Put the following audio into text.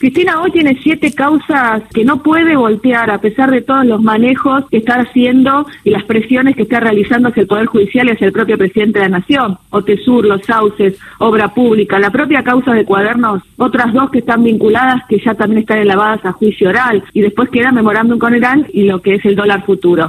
Cristina hoy tiene siete causas que no puede voltear a pesar de todos los manejos que está haciendo y las presiones que está realizando hacia el Poder Judicial y hacia el propio presidente de la Nación. Otesur, Los Sauces, Obra Pública, la propia causa de cuadernos, otras dos que están vinculadas que ya también están elevadas a juicio oral y después queda memorándum con Irán y lo que es el dólar futuro.